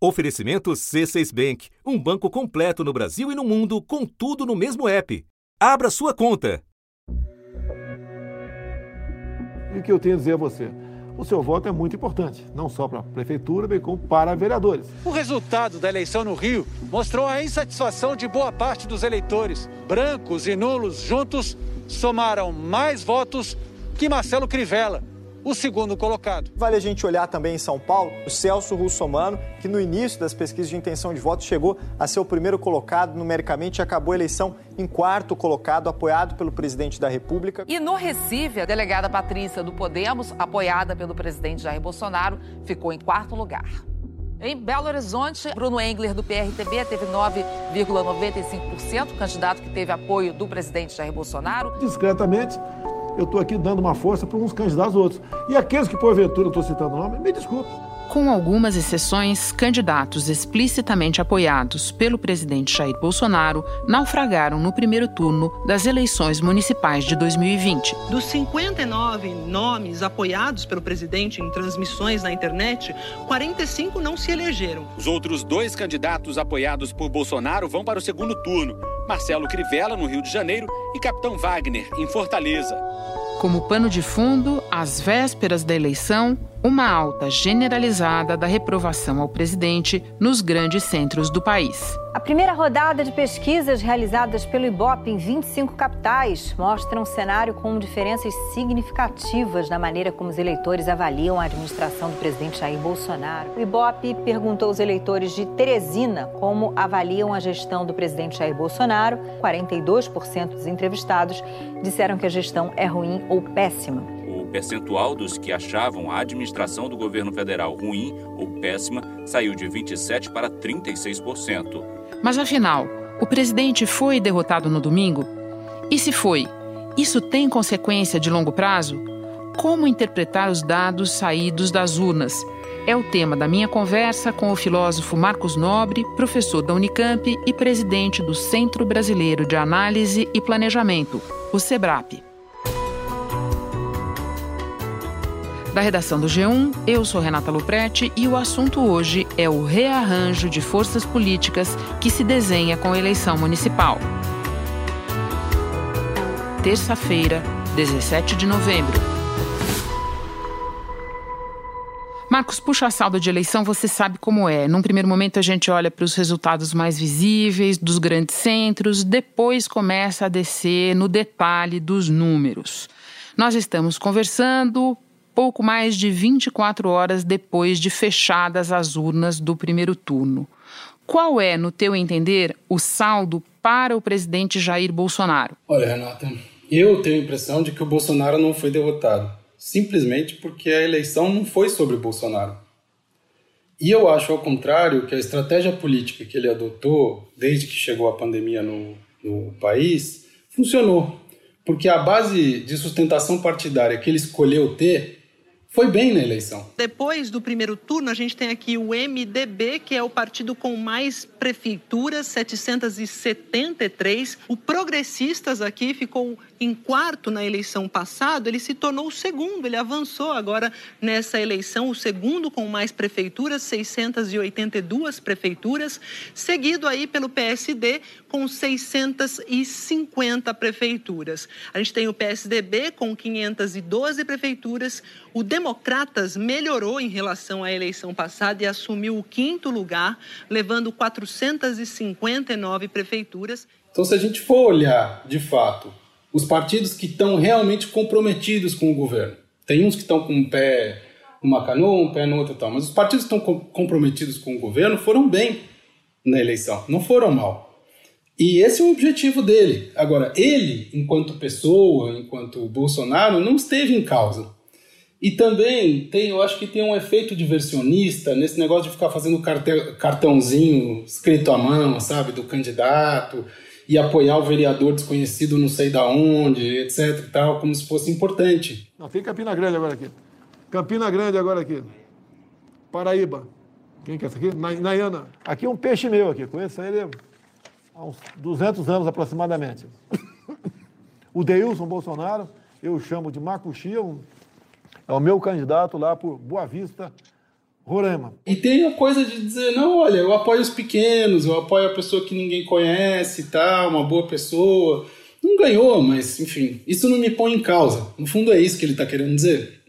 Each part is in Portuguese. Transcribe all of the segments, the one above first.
Oferecimento C6 Bank, um banco completo no Brasil e no mundo, com tudo no mesmo app. Abra sua conta. E o que eu tenho a dizer a você? O seu voto é muito importante, não só para a prefeitura, bem como para vereadores. O resultado da eleição no Rio mostrou a insatisfação de boa parte dos eleitores. Brancos e nulos juntos somaram mais votos que Marcelo Crivella o segundo colocado. Vale a gente olhar também em São Paulo o Celso Russomano, que no início das pesquisas de intenção de voto chegou a ser o primeiro colocado numericamente e acabou a eleição em quarto colocado, apoiado pelo presidente da República. E no Recife, a delegada Patrícia do Podemos, apoiada pelo presidente Jair Bolsonaro, ficou em quarto lugar. Em Belo Horizonte, Bruno Engler, do PRTB, teve 9,95%, candidato que teve apoio do presidente Jair Bolsonaro. Discretamente, eu estou aqui dando uma força para uns candidatos outros. E aqueles que, porventura, eu estou citando o nome, me desculpe. Com algumas exceções, candidatos explicitamente apoiados pelo presidente Jair Bolsonaro naufragaram no primeiro turno das eleições municipais de 2020. Dos 59 nomes apoiados pelo presidente em transmissões na internet, 45 não se elegeram. Os outros dois candidatos apoiados por Bolsonaro vão para o segundo turno: Marcelo Crivella, no Rio de Janeiro, e Capitão Wagner, em Fortaleza. Como pano de fundo, às vésperas da eleição, uma alta generalizada da reprovação ao presidente nos grandes centros do país. A primeira rodada de pesquisas realizadas pelo IBOP em 25 capitais mostra um cenário com diferenças significativas na maneira como os eleitores avaliam a administração do presidente Jair Bolsonaro. O IBOP perguntou aos eleitores de Teresina como avaliam a gestão do presidente Jair Bolsonaro. 42% dos entrevistados disseram que a gestão é ruim ou péssima percentual dos que achavam a administração do governo federal ruim ou péssima saiu de 27% para 36%. Mas afinal, o presidente foi derrotado no domingo? E se foi, isso tem consequência de longo prazo? Como interpretar os dados saídos das urnas? É o tema da minha conversa com o filósofo Marcos Nobre, professor da Unicamp e presidente do Centro Brasileiro de Análise e Planejamento, o SEBRAP. Da redação do G1, eu sou Renata Luprete e o assunto hoje é o rearranjo de forças políticas que se desenha com a eleição municipal. Terça-feira, 17 de novembro. Marcos, puxa a salda de eleição, você sabe como é. Num primeiro momento a gente olha para os resultados mais visíveis dos grandes centros, depois começa a descer no detalhe dos números. Nós estamos conversando pouco mais de 24 horas depois de fechadas as urnas do primeiro turno. Qual é, no teu entender, o saldo para o presidente Jair Bolsonaro? Olha, Renata, eu tenho a impressão de que o Bolsonaro não foi derrotado, simplesmente porque a eleição não foi sobre Bolsonaro. E eu acho, ao contrário, que a estratégia política que ele adotou desde que chegou a pandemia no, no país funcionou. Porque a base de sustentação partidária que ele escolheu ter foi bem na eleição. Depois do primeiro turno, a gente tem aqui o MDB, que é o partido com mais prefeituras, 773. O Progressistas aqui ficou em quarto na eleição passada, ele se tornou o segundo, ele avançou agora nessa eleição, o segundo com mais prefeituras, 682 prefeituras, seguido aí pelo PSD com 650 prefeituras. A gente tem o PSDB com 512 prefeituras, o Democratas melhorou em relação à eleição passada e assumiu o quinto lugar, levando 459 prefeituras. Então, se a gente for olhar, de fato, os partidos que estão realmente comprometidos com o governo, tem uns que estão com um pé numa canoa, um pé no outro tal, mas os partidos que estão comprometidos com o governo foram bem na eleição, não foram mal. E esse é o objetivo dele. Agora, ele, enquanto pessoa, enquanto Bolsonaro, não esteve em causa. E também tem, eu acho que tem um efeito diversionista nesse negócio de ficar fazendo cartãozinho escrito à mão, sabe, do candidato e apoiar o vereador desconhecido não sei da onde, etc e tal, como se fosse importante. Não, tem Campina Grande agora aqui. Campina Grande agora aqui. Paraíba. Quem que é essa aqui? Nayana. Aqui é um peixe meu aqui, conheço ele há uns 200 anos aproximadamente. o Deilson Bolsonaro, eu chamo de Macuxia, um é o meu candidato lá por Boa Vista, Roraima. E tem a coisa de dizer, não, olha, eu apoio os pequenos, eu apoio a pessoa que ninguém conhece e tal, uma boa pessoa. Não ganhou, mas enfim, isso não me põe em causa. No fundo é isso que ele está querendo dizer.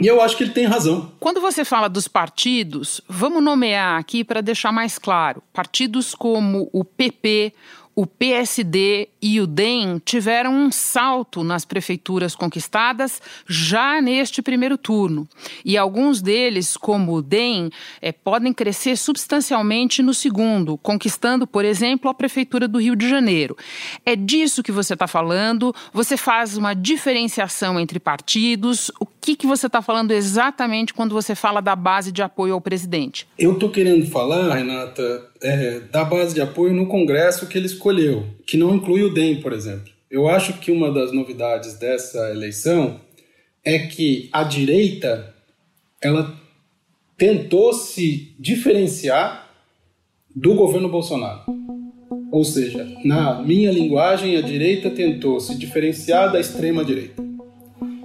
E eu acho que ele tem razão. Quando você fala dos partidos, vamos nomear aqui para deixar mais claro: partidos como o PP, o PSD e o DEM tiveram um salto nas prefeituras conquistadas já neste primeiro turno. E alguns deles, como o DEM, é, podem crescer substancialmente no segundo, conquistando, por exemplo, a Prefeitura do Rio de Janeiro. É disso que você está falando? Você faz uma diferenciação entre partidos? O que, que você está falando exatamente quando você fala da base de apoio ao presidente? Eu estou querendo falar, Renata, é, da base de apoio no Congresso que ele escolheu, que não inclui o DEM, por exemplo. Eu acho que uma das novidades dessa eleição é que a direita ela tentou se diferenciar do governo Bolsonaro. Ou seja, na minha linguagem, a direita tentou se diferenciar da extrema direita.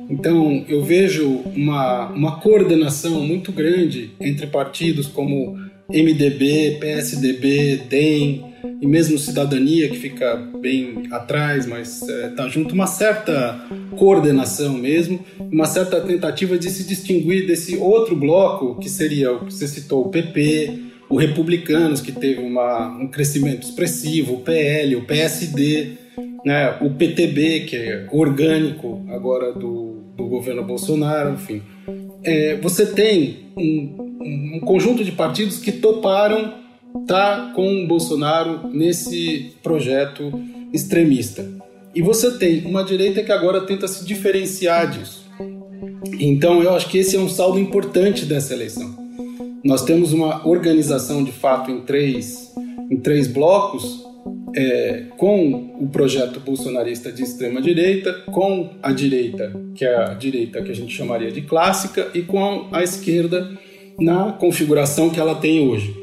Então, eu vejo uma, uma coordenação muito grande entre partidos como MDB, PSDB, DEM e mesmo Cidadania, que fica bem atrás, mas está é, tá junto, uma certa coordenação mesmo, uma certa tentativa de se distinguir desse outro bloco, que seria o que você citou, o PP, o Republicanos, que teve uma, um crescimento expressivo, o PL, o PSD, né, o PTB, que é orgânico agora do, do governo Bolsonaro, enfim. É, você tem um, um conjunto de partidos que toparam estar tá com Bolsonaro nesse projeto extremista. E você tem uma direita que agora tenta se diferenciar disso. Então eu acho que esse é um saldo importante dessa eleição. Nós temos uma organização de fato em três, em três blocos, é, com o projeto bolsonarista de extrema direita, com a direita, que é a direita que a gente chamaria de clássica, e com a esquerda na configuração que ela tem hoje.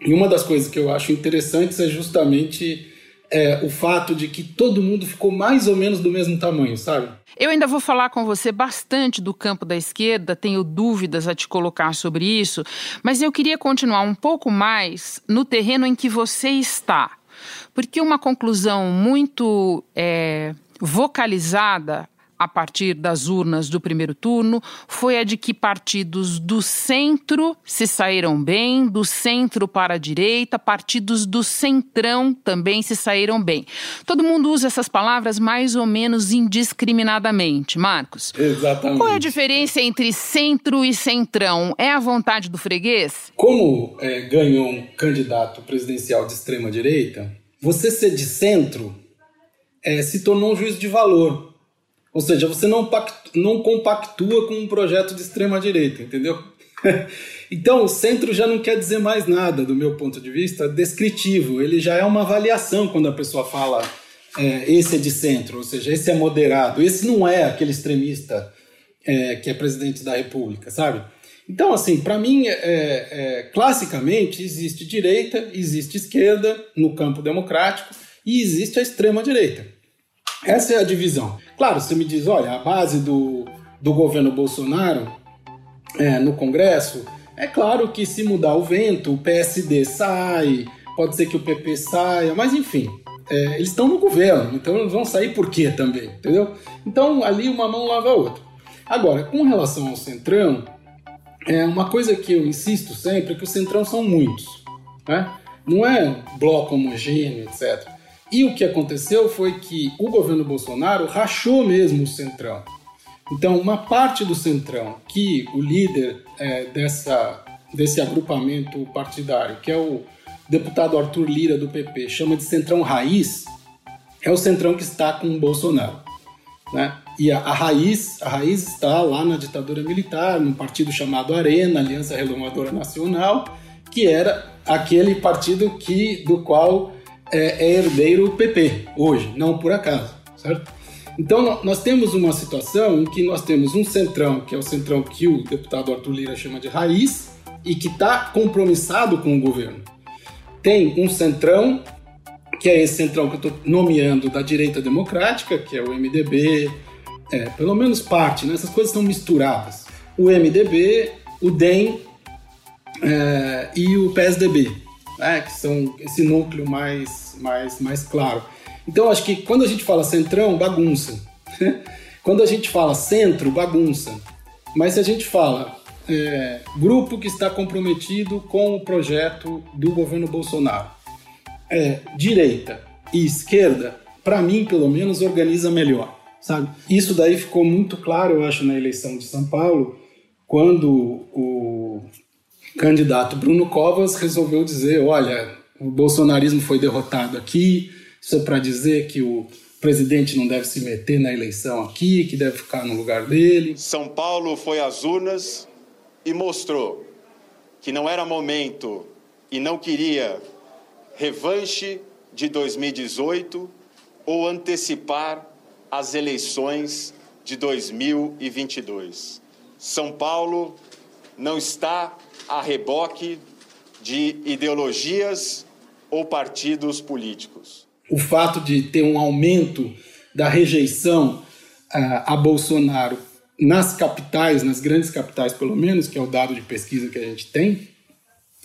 E uma das coisas que eu acho interessantes é justamente é, o fato de que todo mundo ficou mais ou menos do mesmo tamanho, sabe? Eu ainda vou falar com você bastante do campo da esquerda, tenho dúvidas a te colocar sobre isso, mas eu queria continuar um pouco mais no terreno em que você está. Porque uma conclusão muito é, vocalizada a partir das urnas do primeiro turno foi a de que partidos do centro se saíram bem, do centro para a direita, partidos do centrão também se saíram bem. Todo mundo usa essas palavras mais ou menos indiscriminadamente, Marcos. Exatamente. Qual é a diferença entre centro e centrão? É a vontade do freguês? Como é, ganhou um candidato presidencial de extrema direita, você ser de centro é, se tornou um juízo de valor. Ou seja, você não, não compactua com um projeto de extrema direita, entendeu? então, o centro já não quer dizer mais nada, do meu ponto de vista, descritivo. Ele já é uma avaliação quando a pessoa fala é, esse é de centro, ou seja, esse é moderado, esse não é aquele extremista é, que é presidente da República, sabe? Então, assim, para mim, é, é, classicamente, existe direita, existe esquerda no campo democrático e existe a extrema direita. Essa é a divisão. Claro, você me diz, olha, a base do, do governo Bolsonaro é, no Congresso, é claro que se mudar o vento, o PSD sai, pode ser que o PP saia, mas enfim, é, eles estão no governo, então eles vão sair por quê também, entendeu? Então ali uma mão lava a outra. Agora, com relação ao Centrão, é uma coisa que eu insisto sempre é que o Centrão são muitos, né? Não é bloco homogêneo, etc. E o que aconteceu foi que o governo Bolsonaro rachou mesmo o Centrão. Então, uma parte do Centrão, que o líder é, dessa, desse agrupamento partidário, que é o deputado Arthur Lira do PP, chama de Centrão Raiz, é o Centrão que está com o Bolsonaro. Né? E a, a, raiz, a raiz está lá na ditadura militar, num partido chamado Arena, Aliança Renovadora Nacional, que era aquele partido que do qual é, é herdeiro PP hoje, não por acaso, certo? Então nós temos uma situação em que nós temos um centrão, que é o centrão que o deputado Arthur Lira chama de raiz, e que está compromissado com o governo. Tem um centrão, que é esse centrão que eu estou nomeando da direita democrática, que é o MDB, é, pelo menos parte, né? essas coisas estão misturadas. O MDB, o DEM é, e o PSDB, né, que são esse núcleo mais, mais, mais claro. Então, acho que quando a gente fala centrão, bagunça. quando a gente fala centro, bagunça. Mas se a gente fala é, grupo que está comprometido com o projeto do governo Bolsonaro, é, direita e esquerda, para mim, pelo menos, organiza melhor. Sabe? Isso daí ficou muito claro, eu acho, na eleição de São Paulo, quando o candidato Bruno Covas resolveu dizer: olha, o bolsonarismo foi derrotado aqui, isso é para dizer que o presidente não deve se meter na eleição aqui, que deve ficar no lugar dele. São Paulo foi às urnas e mostrou que não era momento e não queria revanche de 2018 ou antecipar as eleições de 2022. São Paulo não está a reboque de ideologias ou partidos políticos. O fato de ter um aumento da rejeição uh, a Bolsonaro nas capitais, nas grandes capitais pelo menos, que é o dado de pesquisa que a gente tem,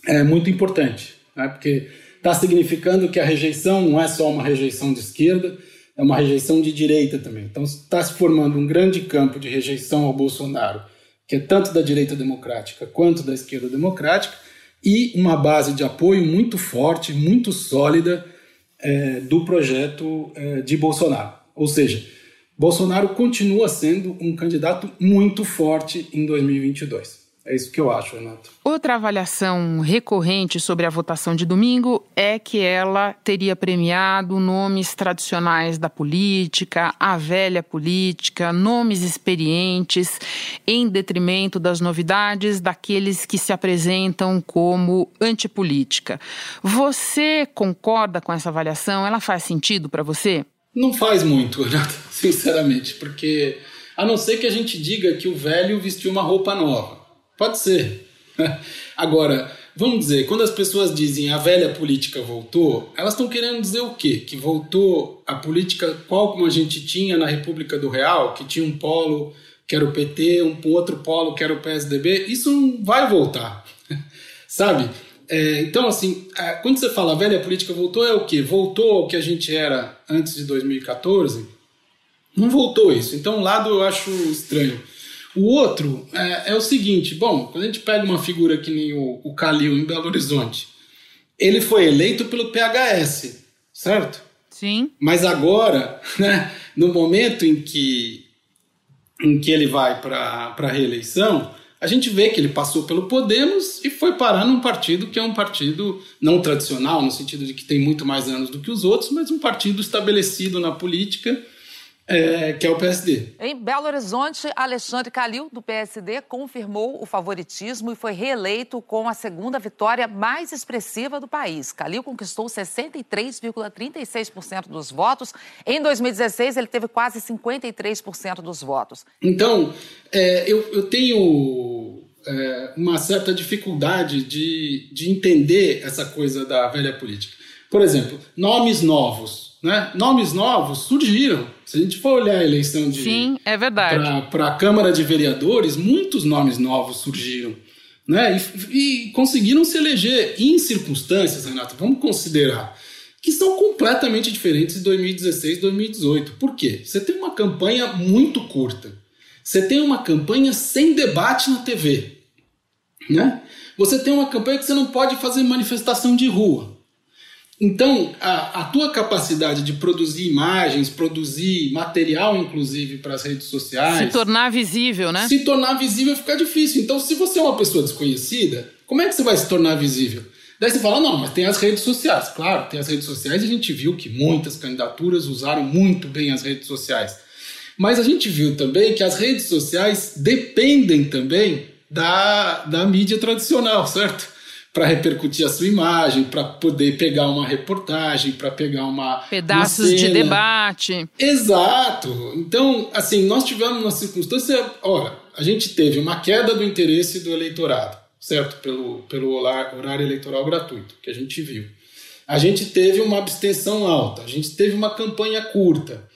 é muito importante, né? porque está significando que a rejeição não é só uma rejeição de esquerda, é uma rejeição de direita também. Então está se formando um grande campo de rejeição ao Bolsonaro que é tanto da direita democrática quanto da esquerda democrática, e uma base de apoio muito forte, muito sólida é, do projeto é, de Bolsonaro. Ou seja, Bolsonaro continua sendo um candidato muito forte em 2022. É isso que eu acho, Renato. Outra avaliação recorrente sobre a votação de domingo é que ela teria premiado nomes tradicionais da política, a velha política, nomes experientes, em detrimento das novidades daqueles que se apresentam como antipolítica. Você concorda com essa avaliação? Ela faz sentido para você? Não faz muito, Renato, sinceramente, porque a não ser que a gente diga que o velho vestiu uma roupa nova. Pode ser. Agora, vamos dizer, quando as pessoas dizem a velha política voltou, elas estão querendo dizer o quê? Que voltou a política qual como a gente tinha na República do Real, que tinha um polo que era o PT, um outro polo que era o PSDB, isso não vai voltar, sabe? É, então, assim, é, quando você fala a velha política voltou, é o quê? Voltou ao que a gente era antes de 2014? Não voltou isso. Então, um lado eu acho estranho. O outro é, é, o seguinte: bom, quando a gente pega uma figura que nem o, o Calil em Belo Horizonte, ele foi eleito pelo PHS, certo? Sim. Mas agora, né, no momento em que, em que ele vai para a reeleição, a gente vê que ele passou pelo Podemos e foi parar num partido que é um partido não tradicional, no sentido de que tem muito mais anos do que os outros, mas um partido estabelecido na política é, que é o PSD. Em Belo Horizonte, Alexandre Calil, do PSD, confirmou o favoritismo e foi reeleito com a segunda vitória mais expressiva do país. Calil conquistou 63,36% dos votos. Em 2016, ele teve quase 53% dos votos. Então, é, eu, eu, tenho é, uma certa dificuldade de, de entender essa coisa da velha política. Por exemplo, nomes novos. Né? Nomes novos surgiram se a gente for olhar a eleição de Sim, é verdade. Para a Câmara de Vereadores, muitos nomes novos surgiram. Né? E, e conseguiram se eleger em circunstâncias, Renato, vamos considerar, que são completamente diferentes de 2016 e 2018. Por quê? Você tem uma campanha muito curta. Você tem uma campanha sem debate na TV. Né? Você tem uma campanha que você não pode fazer manifestação de rua. Então, a, a, tua capacidade de produzir imagens, produzir material, inclusive, para as redes sociais. Se tornar visível, né? Se tornar visível fica difícil. Então, se você é uma pessoa desconhecida, como é que você vai se tornar visível? Daí você fala, não, mas tem as redes sociais. Claro, tem as redes sociais e a gente viu que muitas candidaturas usaram muito bem as redes sociais. Mas a gente viu também que as redes sociais dependem também da, da mídia tradicional, certo? Para repercutir a sua imagem, para poder pegar uma reportagem, para pegar uma pedaços uma de debate. Exato. Então, assim, nós tivemos uma circunstância, ora, a gente teve uma queda do interesse do eleitorado, certo? Pelo pelo horário eleitoral gratuito, que a gente viu. A gente teve uma abstenção alta, a gente teve uma campanha curta.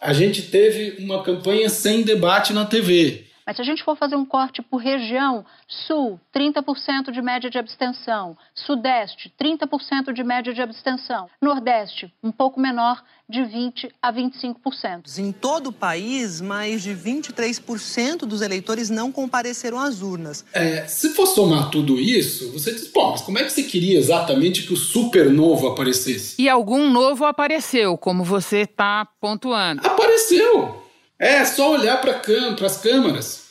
A gente teve uma campanha sem debate na TV. Mas se a gente for fazer um corte por região, Sul, 30% de média de abstenção, Sudeste, 30% de média de abstenção, Nordeste, um pouco menor, de 20% a 25%. Em todo o país, mais de 23% dos eleitores não compareceram às urnas. É, se for somar tudo isso, você diz, pô, mas como é que você queria exatamente que o supernovo aparecesse? E algum novo apareceu, como você está pontuando. Apareceu! É só olhar para as câmaras,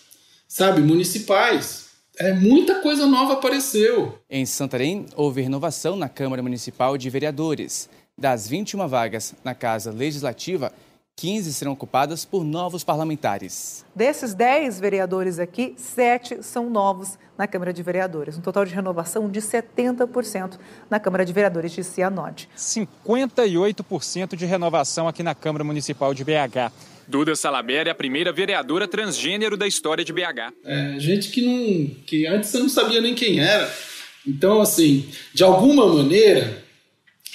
sabe, municipais. É, muita coisa nova apareceu. Em Santarém, houve renovação na Câmara Municipal de Vereadores. Das 21 vagas na Casa Legislativa, 15 serão ocupadas por novos parlamentares. Desses 10 vereadores aqui, 7 são novos na Câmara de Vereadores. Um total de renovação de 70% na Câmara de Vereadores de Cianorte. 58% de renovação aqui na Câmara Municipal de BH. Duda Salaber é a primeira vereadora transgênero da história de BH. É, gente que não. que antes você não sabia nem quem era. Então, assim, de alguma maneira,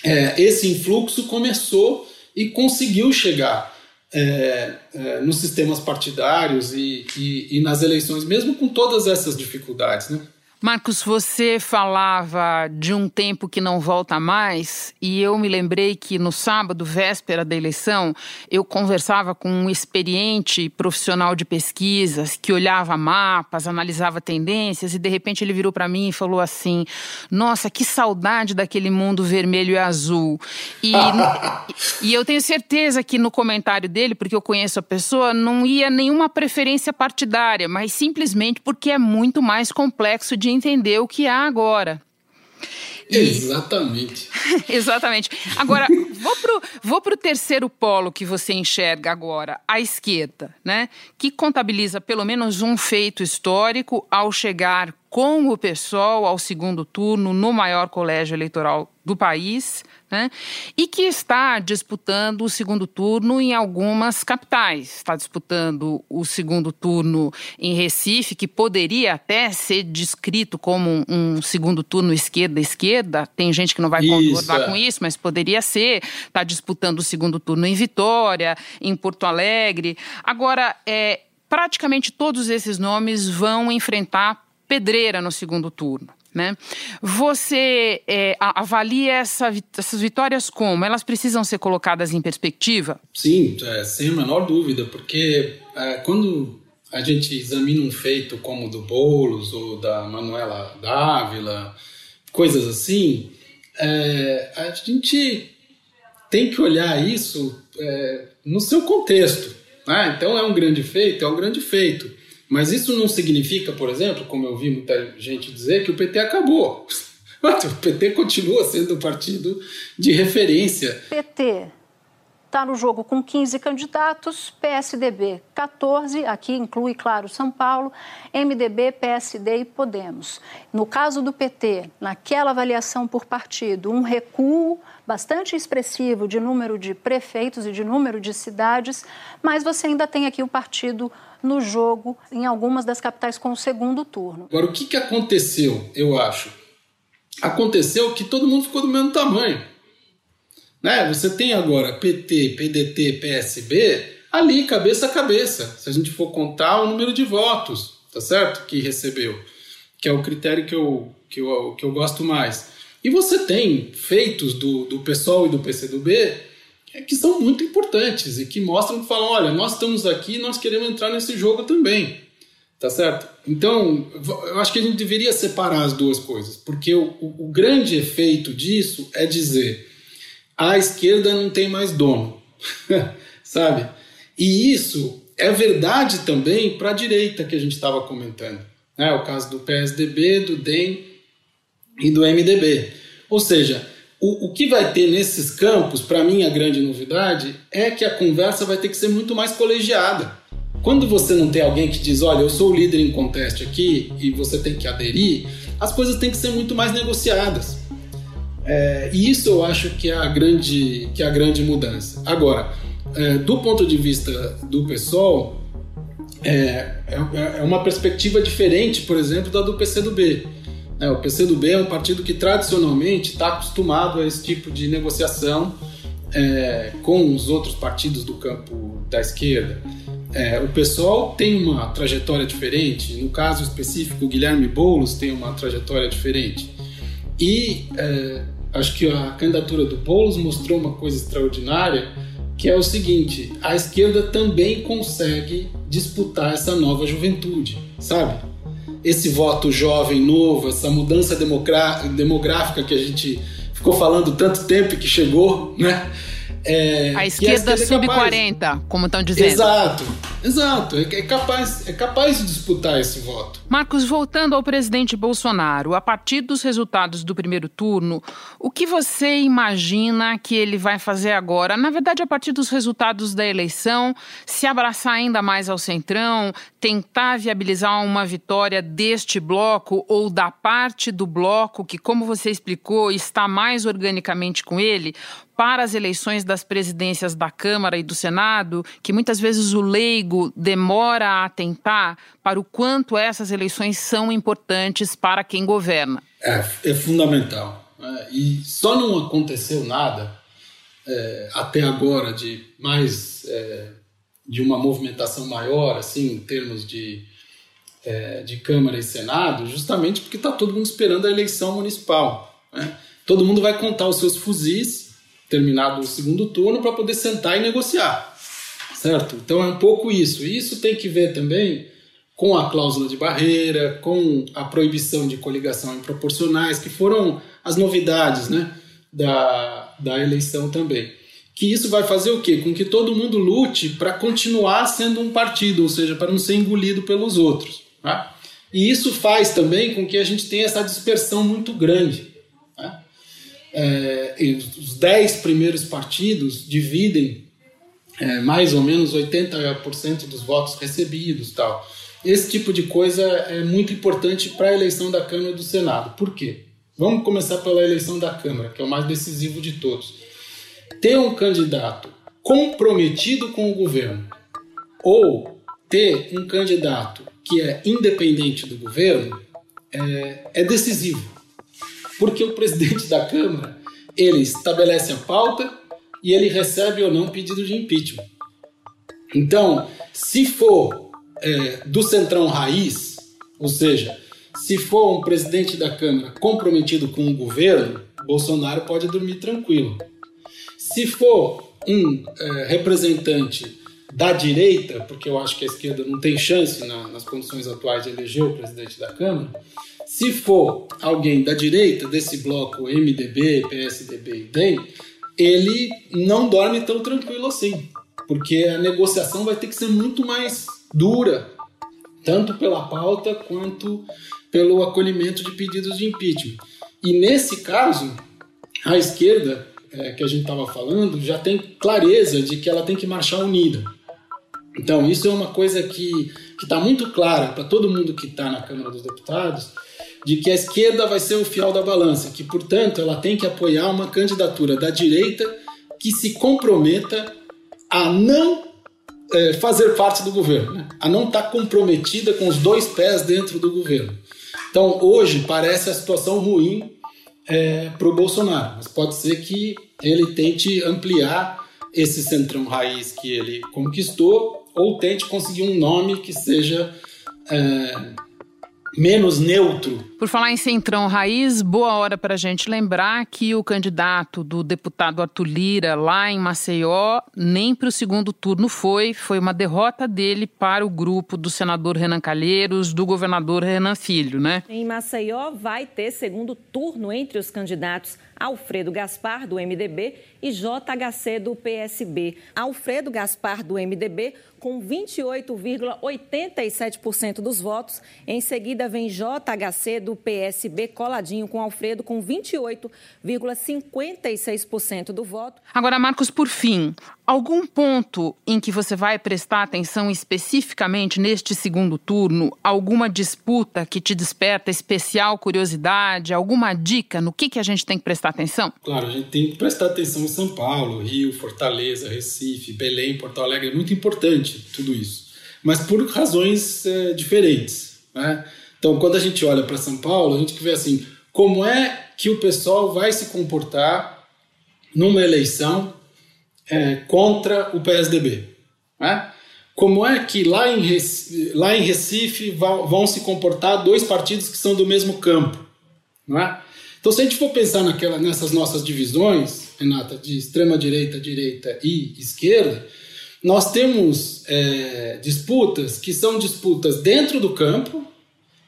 é, esse influxo começou e conseguiu chegar é, é, nos sistemas partidários e, e, e nas eleições, mesmo com todas essas dificuldades, né? Marcos, você falava de um tempo que não volta mais, e eu me lembrei que no sábado, véspera da eleição, eu conversava com um experiente profissional de pesquisas que olhava mapas, analisava tendências, e de repente ele virou para mim e falou assim: Nossa, que saudade daquele mundo vermelho e azul. E, e eu tenho certeza que no comentário dele, porque eu conheço a pessoa, não ia nenhuma preferência partidária, mas simplesmente porque é muito mais complexo de entender o que há agora. E... Exatamente. Exatamente. Agora, vou pro, vou pro terceiro polo que você enxerga agora, a esquerda, né? Que contabiliza pelo menos um feito histórico ao chegar com o PSOL ao segundo turno no maior colégio eleitoral do país, né? E que está disputando o segundo turno em algumas capitais. Está disputando o segundo turno em Recife, que poderia até ser descrito como um, segundo turno esquerda-esquerda. Tem gente que não vai concordar com isso, mas poderia ser. Está disputando o segundo turno em Vitória, em Porto Alegre. Agora, é, praticamente todos esses nomes vão enfrentar pedreira no segundo turno. Né? Você é, avalia essa, essas vitórias como? Elas precisam ser colocadas em perspectiva? Sim, é, sem a menor dúvida, porque é, quando a gente examina um feito como o do Boulos ou da Manuela Dávila, coisas assim, é, a gente tem que olhar isso é, no seu contexto. Né? Então é um grande feito, é um grande feito. Mas isso não significa, por exemplo, como eu vi muita gente dizer, que o PT acabou. O PT continua sendo um partido de referência. PT está no jogo com 15 candidatos, PSDB 14, aqui inclui, claro, São Paulo, MDB, PSD e Podemos. No caso do PT, naquela avaliação por partido, um recuo bastante expressivo de número de prefeitos e de número de cidades, mas você ainda tem aqui o partido no jogo em algumas das capitais com o segundo turno. Agora, o que, que aconteceu, eu acho? Aconteceu que todo mundo ficou do mesmo tamanho. Né? Você tem agora PT, PDT, PSB ali cabeça a cabeça, se a gente for contar o número de votos, tá certo? Que recebeu, que é o critério que eu, que eu, que eu gosto mais. E você tem feitos do, do PSOL e do PCdoB que são muito importantes e que mostram que falam, olha, nós estamos aqui, nós queremos entrar nesse jogo também, tá certo? Então, eu acho que a gente deveria separar as duas coisas, porque o, o, o grande efeito disso é dizer a esquerda não tem mais dono, sabe? E isso é verdade também para a direita que a gente estava comentando, né? O caso do PSDB, do DEM e do MDB. Ou seja, o, o que vai ter nesses campos, para mim, a grande novidade é que a conversa vai ter que ser muito mais colegiada. Quando você não tem alguém que diz, olha, eu sou o líder em conteste aqui e você tem que aderir, as coisas têm que ser muito mais negociadas. É, e isso eu acho que é a grande, que é a grande mudança. Agora, é, do ponto de vista do pessoal, é, é, é uma perspectiva diferente, por exemplo, da do PCdoB. É, o PCdoB é um partido que tradicionalmente está acostumado a esse tipo de negociação é, com os outros partidos do campo da esquerda. é, o pessoal tem uma trajetória diferente. No caso específico, o Guilherme Boulos tem uma trajetória diferente. E é, acho que a candidatura do Boulos mostrou uma coisa extraordinária, que é o seguinte: a esquerda também consegue disputar essa nova juventude, sabe? Esse voto jovem, novo, essa mudança demográfica que a gente ficou falando tanto tempo que chegou, né? É, a esquerda, esquerda é sub-40, como estão dizendo. Exato, exato. É, é, capaz, é capaz de disputar esse voto. Marcos, voltando ao presidente Bolsonaro, a partir dos resultados do primeiro turno, o que você imagina que ele vai fazer agora? Na verdade, a partir dos resultados da eleição, se abraçar ainda mais ao centrão, tentar viabilizar uma vitória deste bloco ou da parte do bloco que, como você explicou, está mais organicamente com ele? Para as eleições das presidências da Câmara e do Senado, que muitas vezes o leigo demora a atentar para o quanto essas eleições são importantes para quem governa? É, é fundamental. É, e só não aconteceu nada é, até agora de mais é, de uma movimentação maior, assim, em termos de, é, de Câmara e Senado, justamente porque está todo mundo esperando a eleição municipal. Né? Todo mundo vai contar os seus fuzis terminado o segundo turno para poder sentar e negociar, certo? Então é um pouco isso. E isso tem que ver também com a cláusula de barreira, com a proibição de coligação em proporcionais, que foram as novidades né, da, da eleição também. Que isso vai fazer o quê? Com que todo mundo lute para continuar sendo um partido, ou seja, para não ser engolido pelos outros. Tá? E isso faz também com que a gente tenha essa dispersão muito grande é, os dez primeiros partidos dividem é, mais ou menos 80% dos votos recebidos tal. Esse tipo de coisa é muito importante para a eleição da Câmara e do Senado. Por quê? Vamos começar pela eleição da Câmara, que é o mais decisivo de todos. Ter um candidato comprometido com o governo ou ter um candidato que é independente do governo é, é decisivo porque o presidente da Câmara ele estabelece a pauta e ele recebe ou não pedido de impeachment. Então, se for é, do centrão raiz, ou seja, se for um presidente da Câmara comprometido com o governo, Bolsonaro pode dormir tranquilo. Se for um é, representante da direita, porque eu acho que a esquerda não tem chance na, nas condições atuais de eleger o presidente da Câmara, se for alguém da direita, desse bloco MDB, PSDB e DEM, ele não dorme tão tranquilo assim, porque a negociação vai ter que ser muito mais dura, tanto pela pauta quanto pelo acolhimento de pedidos de impeachment. E nesse caso, a esquerda, é, que a gente estava falando, já tem clareza de que ela tem que marchar unida. Então, isso é uma coisa que está muito clara para todo mundo que está na Câmara dos Deputados de que a esquerda vai ser o fiel da balança, que, portanto, ela tem que apoiar uma candidatura da direita que se comprometa a não é, fazer parte do governo, né? a não estar tá comprometida com os dois pés dentro do governo. Então, hoje parece a situação ruim é, para o Bolsonaro, mas pode ser que ele tente ampliar esse centrão raiz que ele conquistou ou tente conseguir um nome que seja é, menos neutro. Por falar em Centrão Raiz, boa hora para a gente lembrar que o candidato do deputado Arthur Lira lá em Maceió nem para o segundo turno foi, foi uma derrota dele para o grupo do senador Renan Calheiros, do governador Renan Filho, né? Em Maceió vai ter segundo turno entre os candidatos Alfredo Gaspar, do MDB, e JHC, do PSB. Alfredo Gaspar, do MDB, com 28,87% dos votos. Em seguida, vem JHC, do PSB, coladinho com Alfredo, com 28,56% do voto. Agora, Marcos, por fim, Algum ponto em que você vai prestar atenção especificamente neste segundo turno? Alguma disputa que te desperta especial curiosidade? Alguma dica no que, que a gente tem que prestar atenção? Claro, a gente tem que prestar atenção em São Paulo, Rio, Fortaleza, Recife, Belém, Porto Alegre. É muito importante tudo isso, mas por razões é, diferentes. Né? Então, quando a gente olha para São Paulo, a gente vê assim: como é que o pessoal vai se comportar numa eleição é, contra o PSDB. Né? como é que lá em Recife, lá em Recife vão, se comportar dois partidos que são do mesmo campo, é? Então, se a gente for pensar naquela, nessas nossas divisões, Renata, de extrema direita, direita e esquerda, nós temos é, disputas que são disputas dentro do campo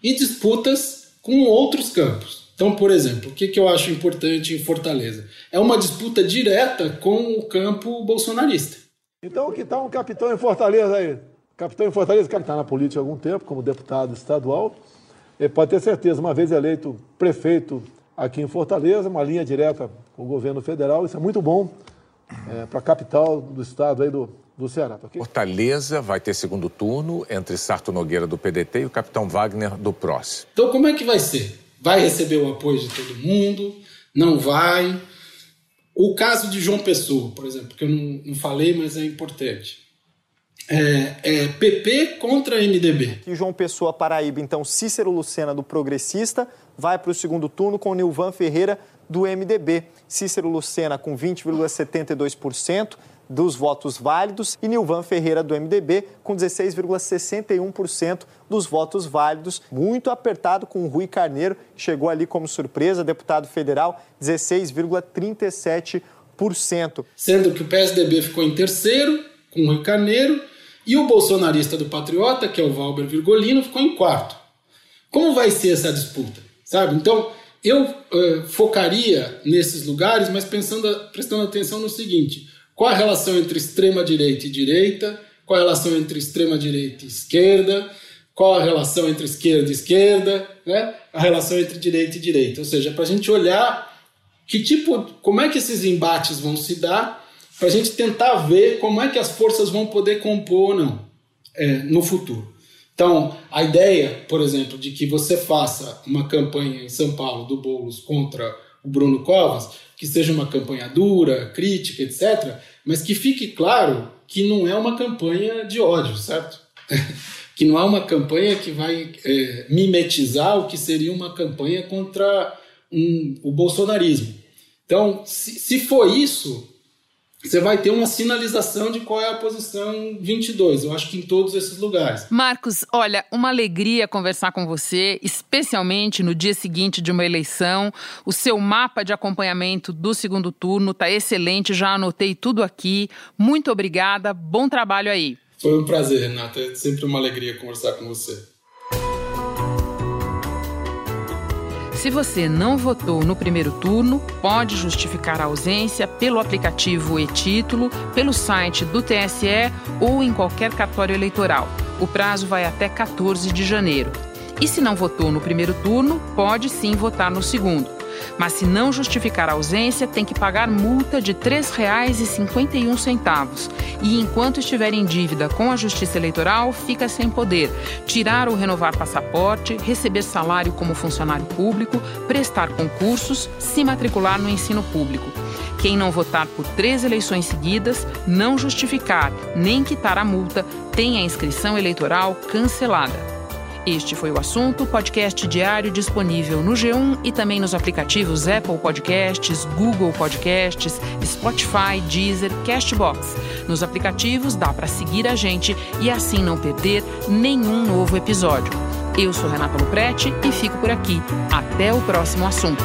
e disputas com outros campos. Então, por exemplo, o que, que eu acho importante em Fortaleza? É uma disputa direta com o campo bolsonarista. Então, que tal um capitão em Fortaleza aí? Capitão em Fortaleza, que está na política há algum tempo, como deputado estadual, ele pode ter certeza, uma vez eleito prefeito aqui em Fortaleza, uma linha direta com o governo federal, isso é muito bom é, para a capital do estado aí do, do Ceará. Tá okay? Fortaleza vai ter segundo turno entre Sarto Nogueira do PDT e o capitão Wagner do PROS. Então, como é que vai ser? vai receber o apoio de todo mundo, não vai. O caso de João Pessoa, por exemplo, que eu não, não falei, mas é importante. É, é, PP contra MDB. E João Pessoa, Paraíba, então Cícero Lucena do Progressista vai para o segundo turno com Nilvan Ferreira do MDB. Cícero Lucena com 20,72%, dos votos válidos e Nilvan Ferreira do MDB com 16,61% dos votos válidos, muito apertado com o Rui Carneiro, chegou ali como surpresa, deputado federal, 16,37%. Sendo que o PSDB ficou em terceiro com o Rui Carneiro e o bolsonarista do Patriota, que é o Valber Virgolino, ficou em quarto. Como vai ser essa disputa? Sabe? Então, eu uh, focaria nesses lugares, mas pensando, prestando atenção no seguinte: qual a relação entre extrema direita e direita? Qual a relação entre extrema direita e esquerda? Qual a relação entre esquerda e esquerda? Né? A relação entre direita e direita. Ou seja, para a gente olhar que tipo, como é que esses embates vão se dar, para a gente tentar ver como é que as forças vão poder compor ou não é, no futuro. Então, a ideia, por exemplo, de que você faça uma campanha em São Paulo do Boulos contra o Bruno Covas, que seja uma campanha dura, crítica, etc., mas que fique claro que não é uma campanha de ódio, certo? que não é uma campanha que vai é, mimetizar o que seria uma campanha contra um, o bolsonarismo. Então, se, se for isso, você vai ter uma sinalização de qual é a posição 22. Eu acho que em todos esses lugares. Marcos, olha, uma alegria conversar com você, especialmente no dia seguinte de uma eleição. O seu mapa de acompanhamento do segundo turno está excelente, já anotei tudo aqui. Muito obrigada, bom trabalho aí. Foi um prazer, Renata. É sempre uma alegria conversar com você. Se você não votou no primeiro turno, pode justificar a ausência pelo aplicativo e-Título, pelo site do TSE ou em qualquer cartório eleitoral. O prazo vai até 14 de janeiro. E se não votou no primeiro turno, pode sim votar no segundo. Mas se não justificar a ausência, tem que pagar multa de R$ 3,51. E enquanto estiver em dívida com a Justiça Eleitoral, fica sem poder tirar ou renovar passaporte, receber salário como funcionário público, prestar concursos, se matricular no ensino público. Quem não votar por três eleições seguidas, não justificar nem quitar a multa, tem a inscrição eleitoral cancelada. Este foi o assunto, podcast diário disponível no G1 e também nos aplicativos Apple Podcasts, Google Podcasts, Spotify, Deezer, Castbox. Nos aplicativos dá para seguir a gente e assim não perder nenhum novo episódio. Eu sou Renata Luprete e fico por aqui. Até o próximo assunto.